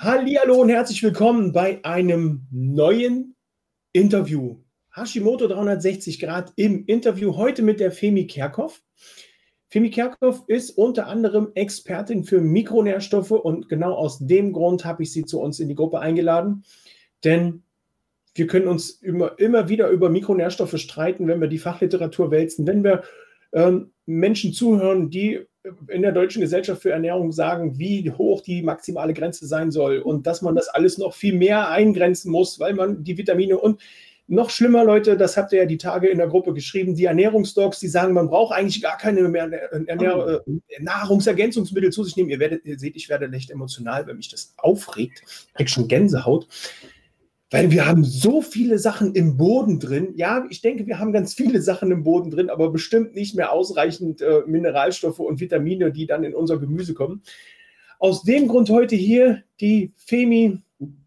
Hallo und herzlich willkommen bei einem neuen Interview. Hashimoto 360 Grad im Interview heute mit der Femi Kerkhoff. Femi Kerkhoff ist unter anderem Expertin für Mikronährstoffe und genau aus dem Grund habe ich sie zu uns in die Gruppe eingeladen, denn wir können uns immer, immer wieder über Mikronährstoffe streiten, wenn wir die Fachliteratur wälzen, wenn wir ähm, Menschen zuhören, die in der Deutschen Gesellschaft für Ernährung sagen, wie hoch die maximale Grenze sein soll und dass man das alles noch viel mehr eingrenzen muss, weil man die Vitamine und noch schlimmer, Leute, das habt ihr ja die Tage in der Gruppe geschrieben, die Ernährungsdocs, die sagen, man braucht eigentlich gar keine mehr Ernähr äh, Nahrungsergänzungsmittel zu sich nehmen. Ihr, werdet, ihr seht, ich werde echt emotional, wenn mich das aufregt. Ich krieg schon Gänsehaut. Weil wir haben so viele Sachen im Boden drin. Ja, ich denke, wir haben ganz viele Sachen im Boden drin, aber bestimmt nicht mehr ausreichend äh, Mineralstoffe und Vitamine, die dann in unser Gemüse kommen. Aus dem Grund heute hier die Femi,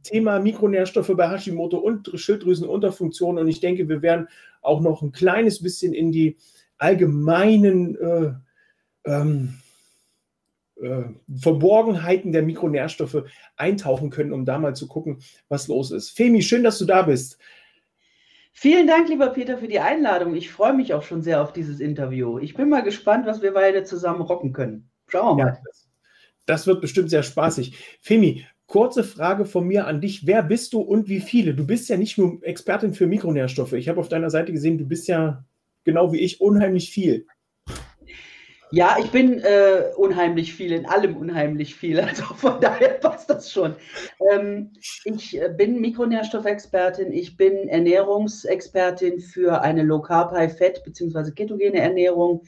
Thema Mikronährstoffe bei Hashimoto und Schilddrüsenunterfunktion. Und ich denke, wir werden auch noch ein kleines bisschen in die allgemeinen äh, ähm, äh, Verborgenheiten der Mikronährstoffe eintauchen können, um da mal zu gucken, was los ist. Femi, schön, dass du da bist. Vielen Dank, lieber Peter, für die Einladung. Ich freue mich auch schon sehr auf dieses Interview. Ich bin mal gespannt, was wir beide zusammen rocken können. Schauen wir mal. Ja, das, das wird bestimmt sehr spaßig. Femi, kurze Frage von mir an dich. Wer bist du und wie viele? Du bist ja nicht nur Expertin für Mikronährstoffe. Ich habe auf deiner Seite gesehen, du bist ja genau wie ich unheimlich viel. Ja, ich bin äh, unheimlich viel, in allem unheimlich viel. Also von daher passt das schon. Ähm, ich äh, bin Mikronährstoffexpertin, ich bin Ernährungsexpertin für eine Low Carb High Fat bzw. ketogene Ernährung.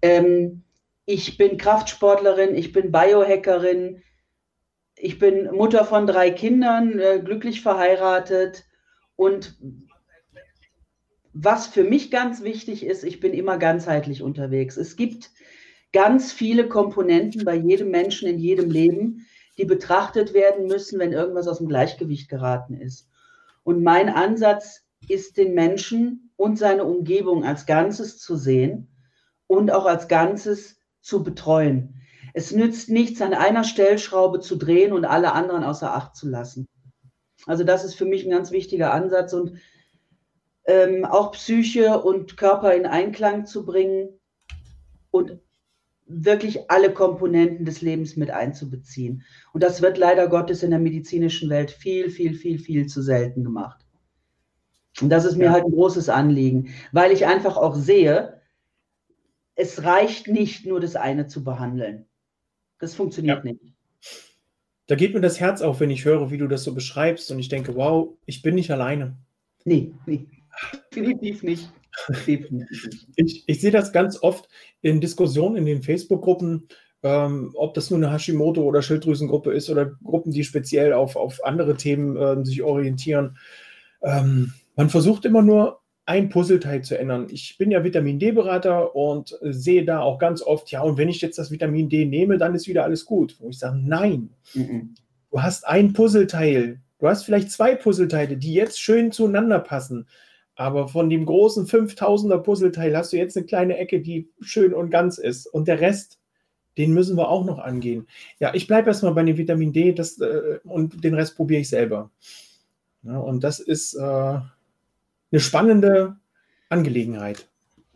Ähm, ich bin Kraftsportlerin, ich bin Biohackerin, ich bin Mutter von drei Kindern, äh, glücklich verheiratet und was für mich ganz wichtig ist, ich bin immer ganzheitlich unterwegs. Es gibt ganz viele Komponenten bei jedem Menschen in jedem Leben, die betrachtet werden müssen, wenn irgendwas aus dem Gleichgewicht geraten ist. Und mein Ansatz ist, den Menschen und seine Umgebung als Ganzes zu sehen und auch als Ganzes zu betreuen. Es nützt nichts, an einer Stellschraube zu drehen und alle anderen außer Acht zu lassen. Also das ist für mich ein ganz wichtiger Ansatz und ähm, auch Psyche und Körper in Einklang zu bringen und wirklich alle Komponenten des Lebens mit einzubeziehen. Und das wird leider Gottes in der medizinischen Welt viel, viel, viel, viel zu selten gemacht. Und das ist mir ja. halt ein großes Anliegen, weil ich einfach auch sehe, es reicht nicht nur das eine zu behandeln. Das funktioniert ja. nicht. Da geht mir das Herz auf, wenn ich höre, wie du das so beschreibst und ich denke, wow, ich bin nicht alleine. Nee, nee. Definitiv nicht. Ich, ich sehe das ganz oft in Diskussionen in den Facebook-Gruppen, ähm, ob das nun eine Hashimoto- oder Schilddrüsengruppe ist oder Gruppen, die speziell auf, auf andere Themen äh, sich orientieren. Ähm, man versucht immer nur ein Puzzleteil zu ändern. Ich bin ja Vitamin D-Berater und sehe da auch ganz oft, ja, und wenn ich jetzt das Vitamin D nehme, dann ist wieder alles gut. Wo ich sage, nein, mhm. du hast ein Puzzleteil, du hast vielleicht zwei Puzzleteile, die jetzt schön zueinander passen. Aber von dem großen 5000er Puzzleteil hast du jetzt eine kleine Ecke, die schön und ganz ist. Und der Rest, den müssen wir auch noch angehen. Ja, ich bleibe erstmal bei dem Vitamin D das, äh, und den Rest probiere ich selber. Ja, und das ist äh, eine spannende Angelegenheit.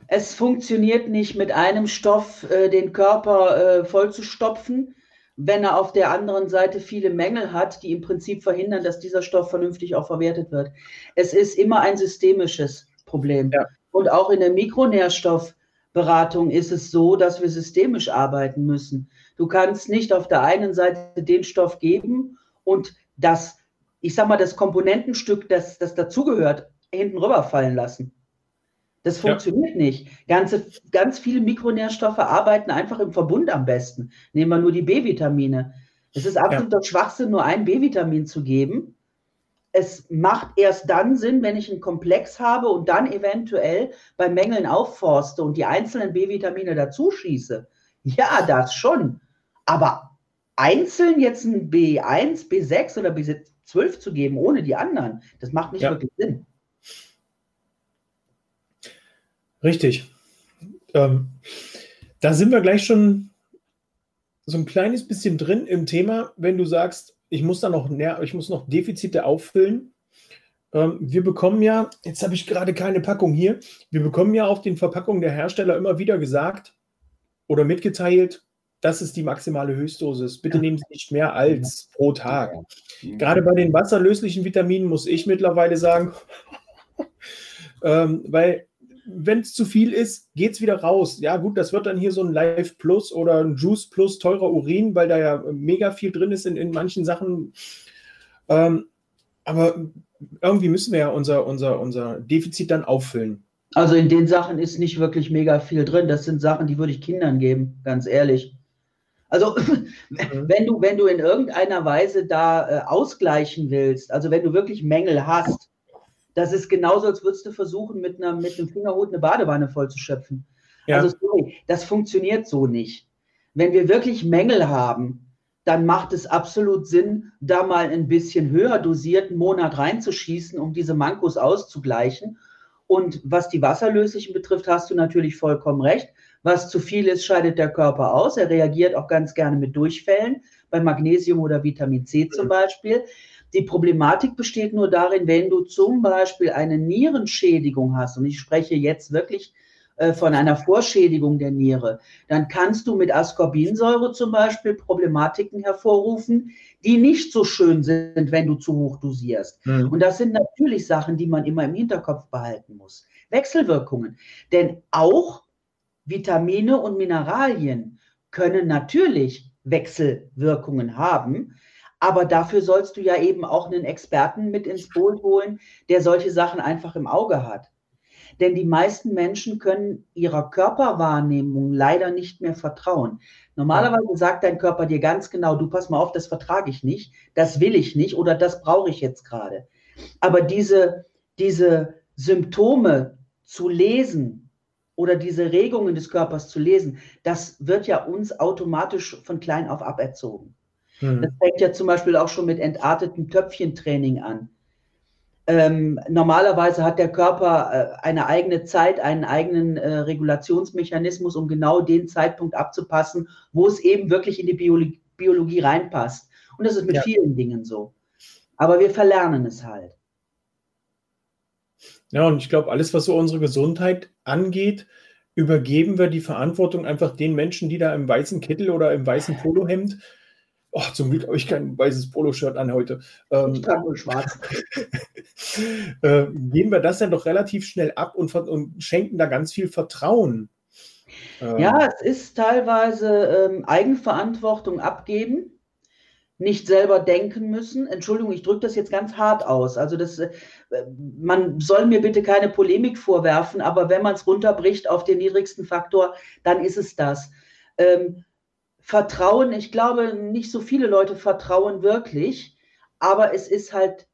Es funktioniert nicht mit einem Stoff, äh, den Körper äh, vollzustopfen wenn er auf der anderen Seite viele Mängel hat, die im Prinzip verhindern, dass dieser Stoff vernünftig auch verwertet wird. Es ist immer ein systemisches Problem. Ja. Und auch in der Mikronährstoffberatung ist es so, dass wir systemisch arbeiten müssen. Du kannst nicht auf der einen Seite den Stoff geben und das, ich sag mal, das Komponentenstück, das, das dazugehört, hinten rüberfallen lassen. Das funktioniert ja. nicht. Ganze, ganz viele Mikronährstoffe arbeiten einfach im Verbund am besten. Nehmen wir nur die B-Vitamine. Es ist absoluter ja. Schwachsinn, nur ein B-Vitamin zu geben. Es macht erst dann Sinn, wenn ich einen Komplex habe und dann eventuell bei Mängeln aufforste und die einzelnen B-Vitamine dazu schieße. Ja, das schon. Aber einzeln jetzt ein B1, B6 oder B12 zu geben, ohne die anderen, das macht nicht ja. wirklich Sinn. Richtig. Ähm, da sind wir gleich schon so ein kleines bisschen drin im Thema, wenn du sagst, ich muss da noch, ich muss noch Defizite auffüllen. Ähm, wir bekommen ja, jetzt habe ich gerade keine Packung hier, wir bekommen ja auf den Verpackungen der Hersteller immer wieder gesagt oder mitgeteilt, das ist die maximale Höchstdosis. Bitte nehmen Sie nicht mehr als pro Tag. Gerade bei den wasserlöslichen Vitaminen muss ich mittlerweile sagen, ähm, weil wenn es zu viel ist, geht es wieder raus. Ja, gut, das wird dann hier so ein Live Plus oder ein Juice Plus teurer Urin, weil da ja mega viel drin ist in, in manchen Sachen. Ähm, aber irgendwie müssen wir ja unser, unser, unser Defizit dann auffüllen. Also in den Sachen ist nicht wirklich mega viel drin. Das sind Sachen, die würde ich Kindern geben, ganz ehrlich. Also mhm. wenn du, wenn du in irgendeiner Weise da äh, ausgleichen willst, also wenn du wirklich Mängel hast, das ist genauso, als würdest du versuchen, mit, einer, mit einem Fingerhut eine Badewanne voll zu schöpfen. Ja. Also sorry, das funktioniert so nicht. Wenn wir wirklich Mängel haben, dann macht es absolut Sinn, da mal ein bisschen höher dosierten Monat reinzuschießen, um diese Mankos auszugleichen. Und was die Wasserlöslichen betrifft, hast du natürlich vollkommen recht. Was zu viel ist, scheidet der Körper aus. Er reagiert auch ganz gerne mit Durchfällen, bei Magnesium oder Vitamin C zum Beispiel. Die Problematik besteht nur darin, wenn du zum Beispiel eine Nierenschädigung hast, und ich spreche jetzt wirklich äh, von einer Vorschädigung der Niere, dann kannst du mit Ascorbinsäure zum Beispiel Problematiken hervorrufen, die nicht so schön sind, wenn du zu hoch dosierst. Mhm. Und das sind natürlich Sachen, die man immer im Hinterkopf behalten muss. Wechselwirkungen. Denn auch Vitamine und Mineralien können natürlich Wechselwirkungen haben. Aber dafür sollst du ja eben auch einen Experten mit ins Boot holen, der solche Sachen einfach im Auge hat. Denn die meisten Menschen können ihrer Körperwahrnehmung leider nicht mehr vertrauen. Normalerweise sagt dein Körper dir ganz genau, du pass mal auf, das vertrage ich nicht, das will ich nicht oder das brauche ich jetzt gerade. Aber diese, diese Symptome zu lesen oder diese Regungen des Körpers zu lesen, das wird ja uns automatisch von klein auf aberzogen. Mhm. Das fängt ja zum Beispiel auch schon mit entartetem Töpfchentraining an. Ähm, normalerweise hat der Körper äh, eine eigene Zeit, einen eigenen äh, Regulationsmechanismus, um genau den Zeitpunkt abzupassen, wo es eben wirklich in die Biologie, Biologie reinpasst. Und das ist mit ja. vielen Dingen so. Aber wir verlernen es halt. Ja, und ich glaube, alles, was so unsere Gesundheit angeht, übergeben wir die Verantwortung einfach den Menschen, die da im weißen Kittel oder im weißen Polohemd Oh, zum Glück habe ich kein weißes Poloshirt an heute. Ähm, ich trage nur schwarz. äh, geben wir das dann doch relativ schnell ab und, und schenken da ganz viel Vertrauen. Ähm, ja, es ist teilweise ähm, Eigenverantwortung abgeben, nicht selber denken müssen. Entschuldigung, ich drücke das jetzt ganz hart aus. Also das, äh, man soll mir bitte keine Polemik vorwerfen, aber wenn man es runterbricht auf den niedrigsten Faktor, dann ist es das. Ähm, Vertrauen, ich glaube, nicht so viele Leute vertrauen wirklich, aber es ist halt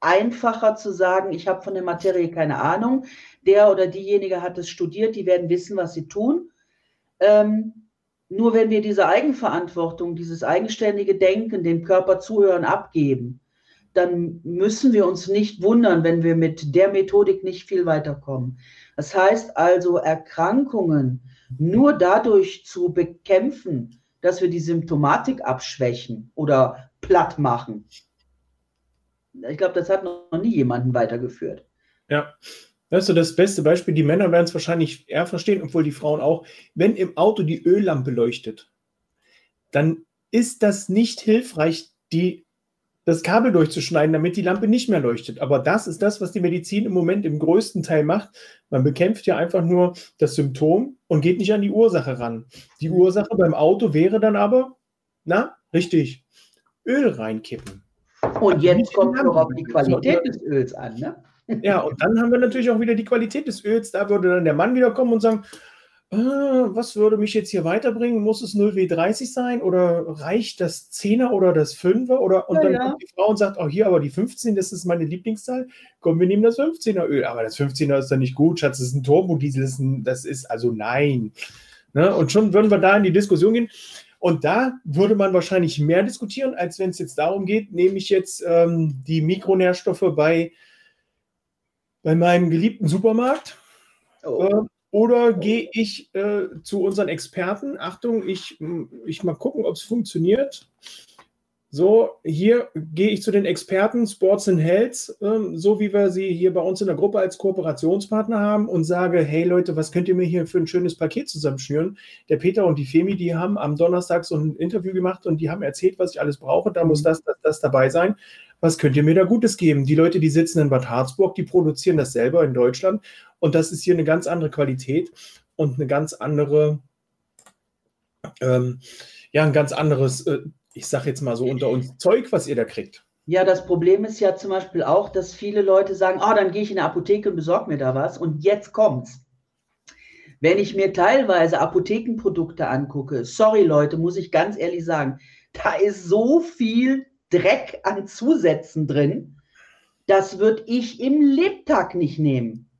einfacher zu sagen, ich habe von der Materie keine Ahnung, der oder diejenige hat es studiert, die werden wissen, was sie tun. Ähm, nur wenn wir diese Eigenverantwortung, dieses eigenständige Denken, dem Körper zuhören, abgeben, dann müssen wir uns nicht wundern, wenn wir mit der Methodik nicht viel weiterkommen. Das heißt also, Erkrankungen nur dadurch zu bekämpfen, dass wir die Symptomatik abschwächen oder platt machen. Ich glaube, das hat noch nie jemanden weitergeführt. Ja. Das ist so das beste Beispiel. Die Männer werden es wahrscheinlich eher verstehen, obwohl die Frauen auch. Wenn im Auto die Öllampe leuchtet, dann ist das nicht hilfreich, die das Kabel durchzuschneiden, damit die Lampe nicht mehr leuchtet. Aber das ist das, was die Medizin im Moment im größten Teil macht. Man bekämpft ja einfach nur das Symptom und geht nicht an die Ursache ran. Die mhm. Ursache beim Auto wäre dann aber, na, richtig, Öl reinkippen. Und jetzt kommt noch auf die Qualität des Öls an, ne? Ja, und dann haben wir natürlich auch wieder die Qualität des Öls. Da würde dann der Mann wieder kommen und sagen, äh, was würde mich jetzt hier weiterbringen? Muss es 0W30 sein oder reicht das 10er oder das 5er? Oder, und ja, dann ja. kommt die Frau und sagt, auch oh, hier, aber die 15, das ist meine Lieblingszahl. Komm, wir nehmen das 15er Öl. Aber das 15er ist dann nicht gut, Schatz, das ist ein Turbodiesel, das ist, ein, das ist also nein. Ne? Und schon würden wir da in die Diskussion gehen. Und da würde man wahrscheinlich mehr diskutieren, als wenn es jetzt darum geht, nehme ich jetzt ähm, die Mikronährstoffe bei, bei meinem geliebten Supermarkt. Oh. Oder gehe ich äh, zu unseren Experten? Achtung, ich, ich mal gucken, ob es funktioniert. So, hier gehe ich zu den Experten Sports and Health, ähm, so wie wir sie hier bei uns in der Gruppe als Kooperationspartner haben und sage, hey Leute, was könnt ihr mir hier für ein schönes Paket zusammenschnüren? Der Peter und die Femi, die haben am Donnerstag so ein Interview gemacht und die haben erzählt, was ich alles brauche. Da muss mhm. das, das, das dabei sein. Was könnt ihr mir da Gutes geben? Die Leute, die sitzen in Bad Harzburg, die produzieren das selber in Deutschland und das ist hier eine ganz andere Qualität und eine ganz andere, ähm, ja, ein ganz anderes äh, ich sage jetzt mal so unter uns, Zeug, was ihr da kriegt. Ja, das Problem ist ja zum Beispiel auch, dass viele Leute sagen, oh, dann gehe ich in eine Apotheke und besorge mir da was. Und jetzt kommt's. Wenn ich mir teilweise Apothekenprodukte angucke, sorry Leute, muss ich ganz ehrlich sagen, da ist so viel Dreck an Zusätzen drin, das würde ich im Lebtag nicht nehmen.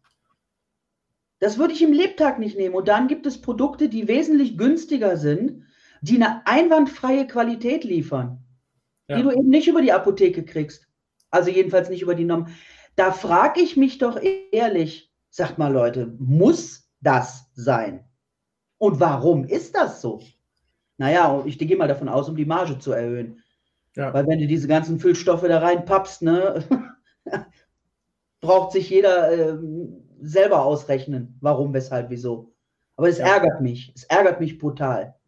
Das würde ich im Lebtag nicht nehmen. Und dann gibt es Produkte, die wesentlich günstiger sind die eine einwandfreie Qualität liefern, ja. die du eben nicht über die Apotheke kriegst. Also jedenfalls nicht über die Norm. Da frage ich mich doch ehrlich, sagt mal Leute, muss das sein? Und warum ist das so? Naja, ich gehe mal davon aus, um die Marge zu erhöhen. Ja. Weil wenn du diese ganzen Füllstoffe da reinpappst, ne, braucht sich jeder äh, selber ausrechnen, warum, weshalb, wieso. Aber es ja. ärgert mich. Es ärgert mich brutal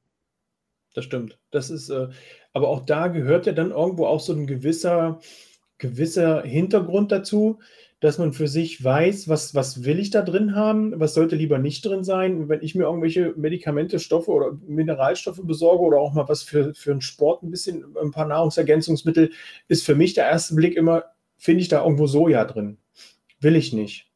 das stimmt. Das ist, äh, aber auch da gehört ja dann irgendwo auch so ein gewisser, gewisser Hintergrund dazu, dass man für sich weiß, was, was will ich da drin haben, was sollte lieber nicht drin sein. Wenn ich mir irgendwelche Medikamente, Stoffe oder Mineralstoffe besorge oder auch mal was für, für einen Sport, ein bisschen, ein paar Nahrungsergänzungsmittel, ist für mich der erste Blick immer, finde ich da irgendwo Soja drin? Will ich nicht.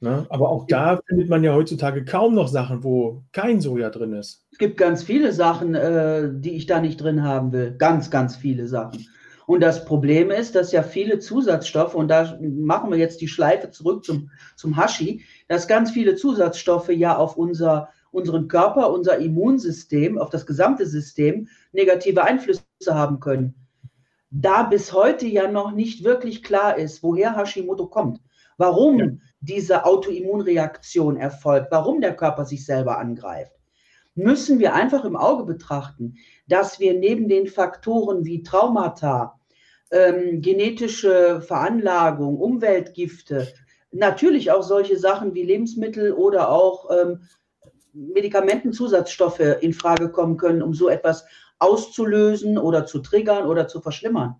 Ne? Aber auch da findet man ja heutzutage kaum noch Sachen, wo kein Soja drin ist. Es gibt ganz viele Sachen, äh, die ich da nicht drin haben will. Ganz, ganz viele Sachen. Und das Problem ist, dass ja viele Zusatzstoffe, und da machen wir jetzt die Schleife zurück zum, zum Hashi, dass ganz viele Zusatzstoffe ja auf unser, unseren Körper, unser Immunsystem, auf das gesamte System negative Einflüsse haben können. Da bis heute ja noch nicht wirklich klar ist, woher Hashimoto kommt. Warum? Ja diese Autoimmunreaktion erfolgt, warum der Körper sich selber angreift, müssen wir einfach im Auge betrachten, dass wir neben den Faktoren wie Traumata, ähm, genetische Veranlagung, Umweltgifte, natürlich auch solche Sachen wie Lebensmittel oder auch ähm, Medikamentenzusatzstoffe in Frage kommen können, um so etwas auszulösen oder zu triggern oder zu verschlimmern.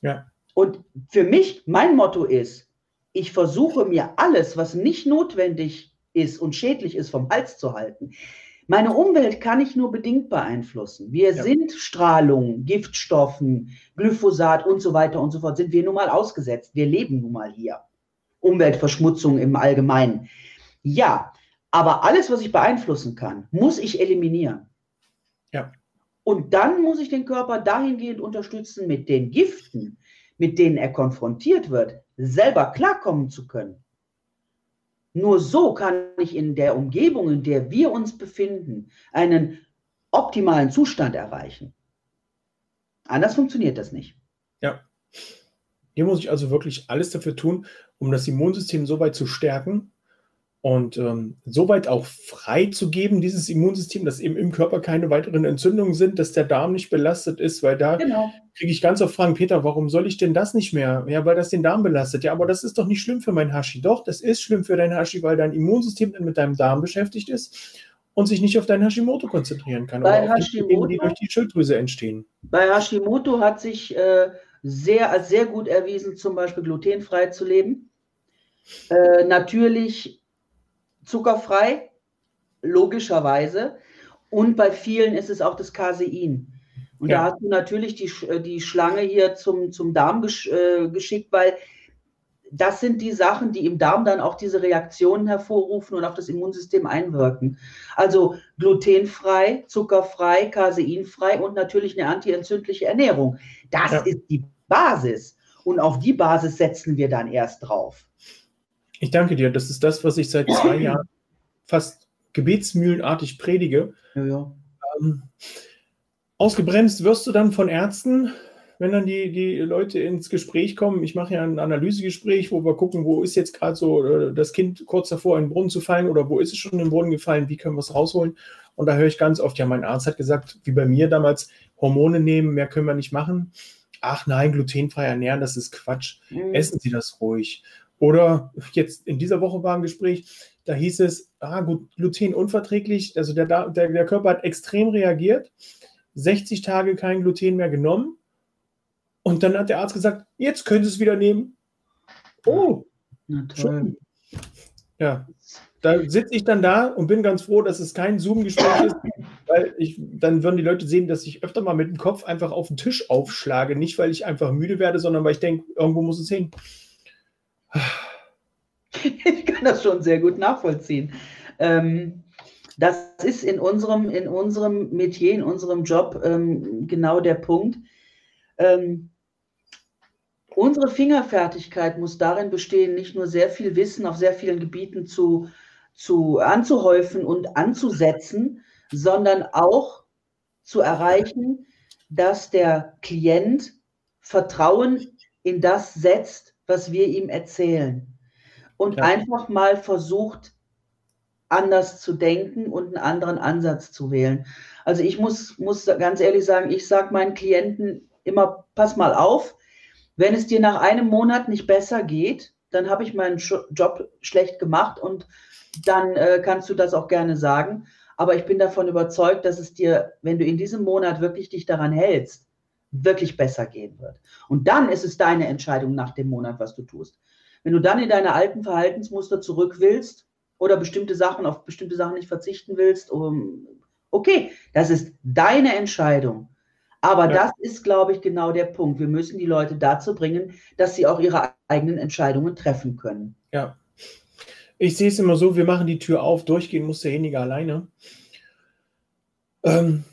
Ja. Und für mich, mein Motto ist, ich versuche mir alles, was nicht notwendig ist und schädlich ist, vom Hals zu halten. Meine Umwelt kann ich nur bedingt beeinflussen. Wir ja. sind Strahlung, Giftstoffen, Glyphosat und so weiter und so fort, sind wir nun mal ausgesetzt. Wir leben nun mal hier. Umweltverschmutzung im Allgemeinen. Ja, aber alles, was ich beeinflussen kann, muss ich eliminieren. Ja. Und dann muss ich den Körper dahingehend unterstützen mit den Giften, mit denen er konfrontiert wird, selber klarkommen zu können. Nur so kann ich in der Umgebung, in der wir uns befinden, einen optimalen Zustand erreichen. Anders funktioniert das nicht. Ja. Hier muss ich also wirklich alles dafür tun, um das Immunsystem so weit zu stärken, und ähm, soweit auch frei zu geben, dieses Immunsystem, dass eben im Körper keine weiteren Entzündungen sind, dass der Darm nicht belastet ist, weil da genau. kriege ich ganz oft Fragen, Peter, warum soll ich denn das nicht mehr? Ja, weil das den Darm belastet. Ja, aber das ist doch nicht schlimm für mein Hashi. Doch, das ist schlimm für dein Hashi, weil dein Immunsystem dann mit deinem Darm beschäftigt ist und sich nicht auf dein Hashimoto konzentrieren kann. Bei oder Hashimoto, die, Dinge, die durch die Schilddrüse entstehen. Bei Hashimoto hat sich äh, sehr, als sehr gut erwiesen, zum Beispiel glutenfrei zu leben. Äh, natürlich zuckerfrei, logischerweise. Und bei vielen ist es auch das Casein. Und ja. da hast du natürlich die, äh, die Schlange hier zum, zum Darm gesch, äh, geschickt, weil das sind die Sachen, die im Darm dann auch diese Reaktionen hervorrufen und auf das Immunsystem einwirken. Also glutenfrei, zuckerfrei, caseinfrei und natürlich eine antientzündliche Ernährung. Das ja. ist die Basis. Und auf die Basis setzen wir dann erst drauf. Ich danke dir. Das ist das, was ich seit zwei Jahren fast gebetsmühlenartig predige. Ja, ja. Ähm, ausgebremst wirst du dann von Ärzten, wenn dann die, die Leute ins Gespräch kommen. Ich mache ja ein Analysegespräch, wo wir gucken, wo ist jetzt gerade so äh, das Kind kurz davor in den Brunnen zu fallen oder wo ist es schon in den Brunnen gefallen, wie können wir es rausholen. Und da höre ich ganz oft, ja, mein Arzt hat gesagt, wie bei mir damals, Hormone nehmen, mehr können wir nicht machen. Ach nein, glutenfrei ernähren, das ist Quatsch. Mhm. Essen Sie das ruhig. Oder jetzt in dieser Woche war ein Gespräch, da hieß es, ah, gut, glutenunverträglich, also der, der, der Körper hat extrem reagiert, 60 Tage kein Gluten mehr genommen und dann hat der Arzt gesagt, jetzt können Sie es wieder nehmen. Oh, schön. Ja, da sitze ich dann da und bin ganz froh, dass es kein Zoom-Gespräch ist, weil ich, dann würden die Leute sehen, dass ich öfter mal mit dem Kopf einfach auf den Tisch aufschlage. Nicht, weil ich einfach müde werde, sondern weil ich denke, irgendwo muss es hin. Ich kann das schon sehr gut nachvollziehen. Ähm, das ist in unserem, in unserem Metier, in unserem Job ähm, genau der Punkt. Ähm, Unsere Fingerfertigkeit muss darin bestehen, nicht nur sehr viel Wissen auf sehr vielen Gebieten zu, zu anzuhäufen und anzusetzen, sondern auch zu erreichen, dass der Klient Vertrauen in das setzt, was wir ihm erzählen. Und ja. einfach mal versucht, anders zu denken und einen anderen Ansatz zu wählen. Also ich muss, muss ganz ehrlich sagen, ich sage meinen Klienten immer, pass mal auf, wenn es dir nach einem Monat nicht besser geht, dann habe ich meinen Job schlecht gemacht und dann äh, kannst du das auch gerne sagen. Aber ich bin davon überzeugt, dass es dir, wenn du in diesem Monat wirklich dich daran hältst, wirklich besser gehen wird. Und dann ist es deine Entscheidung nach dem Monat, was du tust. Wenn du dann in deine alten Verhaltensmuster zurück willst oder bestimmte Sachen auf bestimmte Sachen nicht verzichten willst, um, okay, das ist deine Entscheidung. Aber ja. das ist, glaube ich, genau der Punkt. Wir müssen die Leute dazu bringen, dass sie auch ihre eigenen Entscheidungen treffen können. Ja. Ich sehe es immer so, wir machen die Tür auf, durchgehen muss derjenige alleine. Ähm,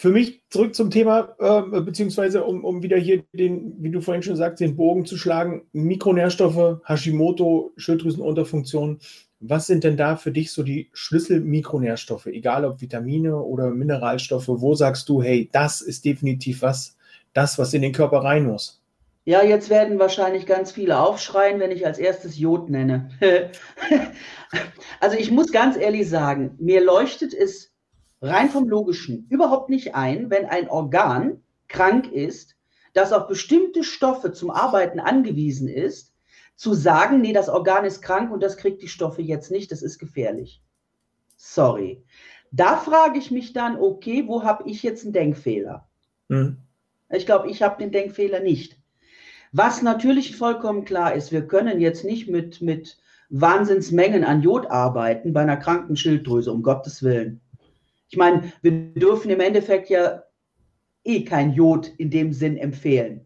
für mich zurück zum Thema, äh, beziehungsweise um, um wieder hier den, wie du vorhin schon sagst, den Bogen zu schlagen, Mikronährstoffe, Hashimoto, Schilddrüsenunterfunktion. Was sind denn da für dich so die Schlüssel-Mikronährstoffe, egal ob Vitamine oder Mineralstoffe? Wo sagst du, hey, das ist definitiv was, das, was in den Körper rein muss? Ja, jetzt werden wahrscheinlich ganz viele aufschreien, wenn ich als erstes Jod nenne. also ich muss ganz ehrlich sagen, mir leuchtet es rein vom Logischen überhaupt nicht ein, wenn ein Organ krank ist, das auf bestimmte Stoffe zum Arbeiten angewiesen ist, zu sagen, nee, das Organ ist krank und das kriegt die Stoffe jetzt nicht, das ist gefährlich. Sorry. Da frage ich mich dann, okay, wo habe ich jetzt einen Denkfehler? Mhm. Ich glaube, ich habe den Denkfehler nicht. Was natürlich vollkommen klar ist, wir können jetzt nicht mit, mit Wahnsinnsmengen an Jod arbeiten bei einer kranken Schilddrüse, um Gottes Willen. Ich meine, wir dürfen im Endeffekt ja eh kein Jod in dem Sinn empfehlen.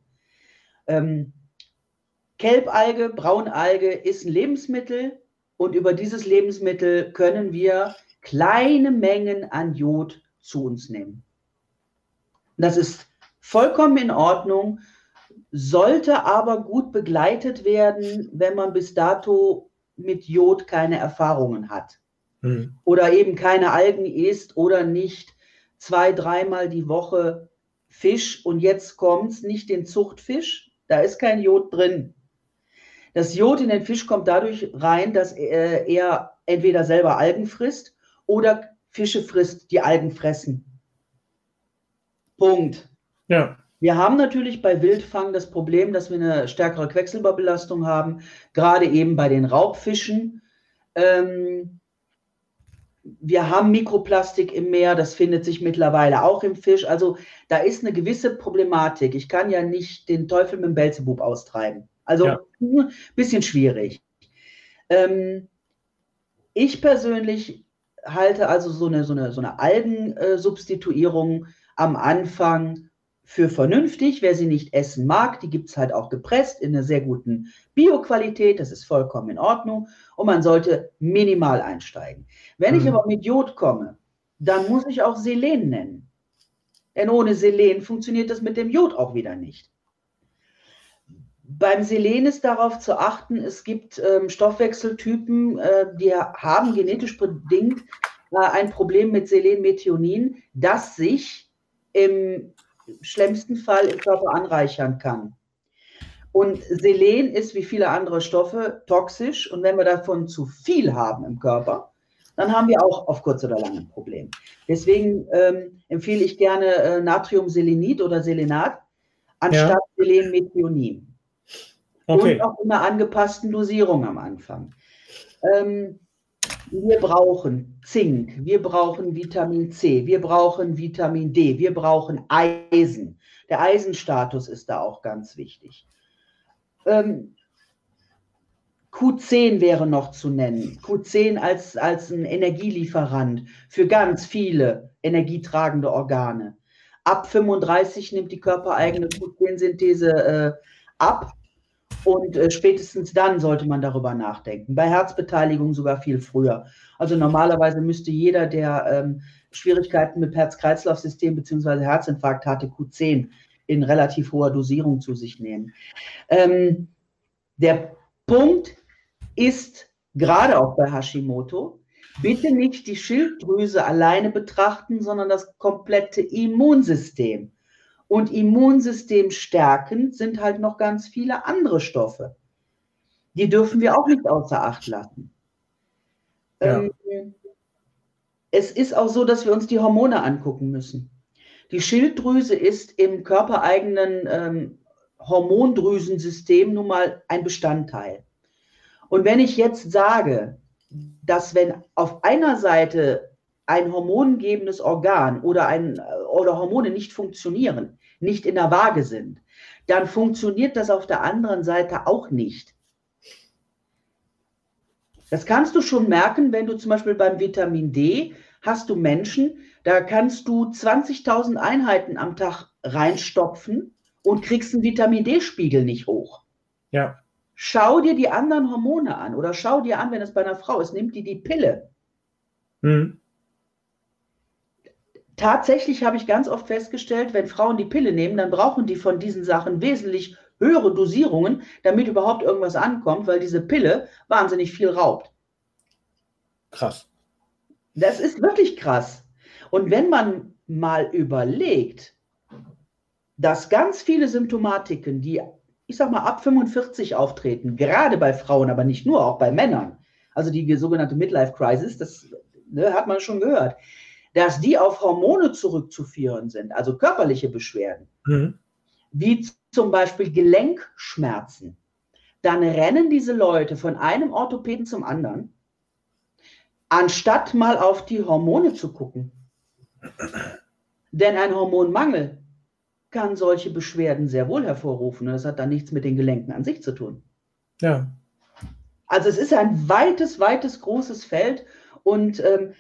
Ähm, Kelbalge, Braunalge ist ein Lebensmittel und über dieses Lebensmittel können wir kleine Mengen an Jod zu uns nehmen. Das ist vollkommen in Ordnung, sollte aber gut begleitet werden, wenn man bis dato mit Jod keine Erfahrungen hat. Hm. Oder eben keine Algen isst oder nicht zwei, dreimal die Woche Fisch und jetzt kommt es, nicht den Zuchtfisch, da ist kein Jod drin. Das Jod in den Fisch kommt dadurch rein, dass er, er entweder selber Algen frisst oder Fische frisst, die Algen fressen. Punkt. Ja. Wir haben natürlich bei Wildfang das Problem, dass wir eine stärkere Quecksilberbelastung haben, gerade eben bei den Raubfischen. Ähm, wir haben Mikroplastik im Meer, das findet sich mittlerweile auch im Fisch. Also da ist eine gewisse Problematik. Ich kann ja nicht den Teufel mit dem Belzebub austreiben. Also ja. ein bisschen schwierig. Ähm, ich persönlich halte also so eine, so eine, so eine Algensubstituierung am Anfang für vernünftig. Wer sie nicht essen mag, die gibt es halt auch gepresst in einer sehr guten Bioqualität. Das ist vollkommen in Ordnung. Und man sollte minimal einsteigen. Wenn mhm. ich aber mit Jod komme, dann muss ich auch Selen nennen. Denn ohne Selen funktioniert das mit dem Jod auch wieder nicht. Beim Selen ist darauf zu achten, es gibt ähm, Stoffwechseltypen, äh, die haben genetisch bedingt äh, ein Problem mit Selenmethionin, das sich im schlimmsten Fall im Körper anreichern kann. Und Selen ist wie viele andere Stoffe toxisch und wenn wir davon zu viel haben im Körper, dann haben wir auch auf kurz oder lang ein Problem. Deswegen ähm, empfehle ich gerne äh, Natriumselenit oder Selenat anstatt ja. Selenmethionin. Okay. Und auch in einer angepassten Dosierung am Anfang. Ähm, wir brauchen Zink, wir brauchen Vitamin C, wir brauchen Vitamin D, wir brauchen Eisen. Der Eisenstatus ist da auch ganz wichtig. Ähm, Q10 wäre noch zu nennen. Q10 als, als ein Energielieferant für ganz viele energietragende Organe. Ab 35 nimmt die körpereigene Q10-Synthese äh, ab und äh, spätestens dann sollte man darüber nachdenken. Bei Herzbeteiligung sogar viel früher. Also normalerweise müsste jeder, der ähm, Schwierigkeiten mit Herz-Kreislauf-System bzw. Herzinfarkt hatte, Q10 in relativ hoher Dosierung zu sich nehmen. Ähm, der Punkt ist gerade auch bei Hashimoto, bitte nicht die Schilddrüse alleine betrachten, sondern das komplette Immunsystem. Und Immunsystem stärkend sind halt noch ganz viele andere Stoffe. Die dürfen wir auch nicht außer Acht lassen. Ja. Ähm, es ist auch so, dass wir uns die Hormone angucken müssen. Die Schilddrüse ist im körpereigenen ähm, Hormondrüsensystem nun mal ein Bestandteil. Und wenn ich jetzt sage, dass wenn auf einer Seite ein hormongebendes Organ oder, ein, oder Hormone nicht funktionieren, nicht in der Waage sind, dann funktioniert das auf der anderen Seite auch nicht. Das kannst du schon merken, wenn du zum Beispiel beim Vitamin D hast du Menschen, da kannst du 20.000 Einheiten am Tag reinstopfen und kriegst einen Vitamin D-Spiegel nicht hoch. Ja. Schau dir die anderen Hormone an oder schau dir an, wenn es bei einer Frau ist, nimmt die die Pille. Mhm. Tatsächlich habe ich ganz oft festgestellt, wenn Frauen die Pille nehmen, dann brauchen die von diesen Sachen wesentlich höhere Dosierungen, damit überhaupt irgendwas ankommt, weil diese Pille wahnsinnig viel raubt. Krass. Das ist wirklich krass. Und wenn man mal überlegt, dass ganz viele Symptomatiken, die ich sag mal, ab 45 auftreten, gerade bei Frauen, aber nicht nur, auch bei Männern. Also die sogenannte Midlife Crisis, das ne, hat man schon gehört, dass die auf Hormone zurückzuführen sind, also körperliche Beschwerden, mhm. wie zum Beispiel Gelenkschmerzen. Dann rennen diese Leute von einem Orthopäden zum anderen, anstatt mal auf die Hormone zu gucken. Denn ein Hormonmangel kann solche Beschwerden sehr wohl hervorrufen. Das hat dann nichts mit den Gelenken an sich zu tun. Ja. Also es ist ein weites, weites, großes Feld und ähm,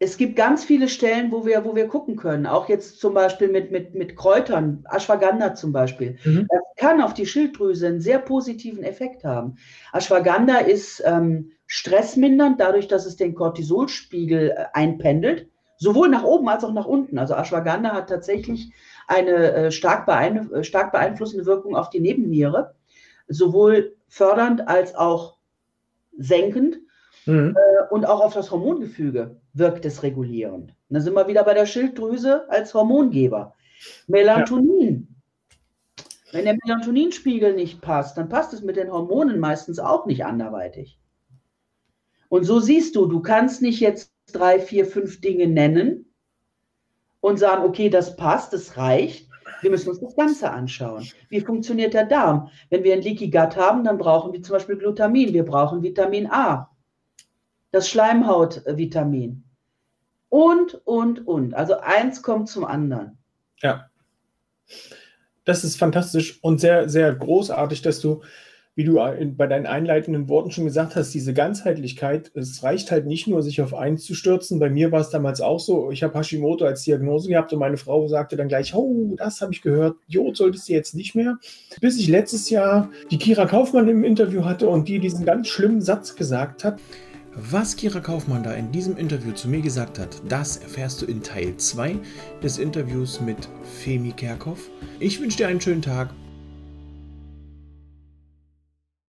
es gibt ganz viele Stellen, wo wir, wo wir gucken können. Auch jetzt zum Beispiel mit, mit, mit Kräutern, Ashwagandha zum Beispiel. Mhm. Das kann auf die Schilddrüse einen sehr positiven Effekt haben. Ashwagandha ist ähm, stressmindernd, dadurch, dass es den Cortisolspiegel äh, einpendelt, sowohl nach oben als auch nach unten. Also Ashwagandha hat tatsächlich eine äh, stark, beein äh, stark beeinflussende Wirkung auf die Nebenniere, sowohl fördernd als auch senkend. Mhm. Äh, und auch auf das Hormongefüge wirkt es regulierend. Und da sind wir wieder bei der Schilddrüse als Hormongeber. Melatonin. Ja. Wenn der Melatoninspiegel nicht passt, dann passt es mit den Hormonen meistens auch nicht anderweitig. Und so siehst du, du kannst nicht jetzt drei, vier, fünf Dinge nennen, und sagen, okay, das passt, das reicht. Wir müssen uns das Ganze anschauen. Wie funktioniert der Darm? Wenn wir ein Leaky Gut haben, dann brauchen wir zum Beispiel Glutamin. Wir brauchen Vitamin A. Das Schleimhautvitamin. Und, und, und. Also eins kommt zum anderen. Ja. Das ist fantastisch und sehr, sehr großartig, dass du wie du bei deinen einleitenden Worten schon gesagt hast, diese Ganzheitlichkeit, es reicht halt nicht nur, sich auf eins zu stürzen. Bei mir war es damals auch so, ich habe Hashimoto als Diagnose gehabt und meine Frau sagte dann gleich, oh, das habe ich gehört, Jod solltest du jetzt nicht mehr. Bis ich letztes Jahr die Kira Kaufmann im Interview hatte und die diesen ganz schlimmen Satz gesagt hat. Was Kira Kaufmann da in diesem Interview zu mir gesagt hat, das erfährst du in Teil 2 des Interviews mit Femi Kerkhoff. Ich wünsche dir einen schönen Tag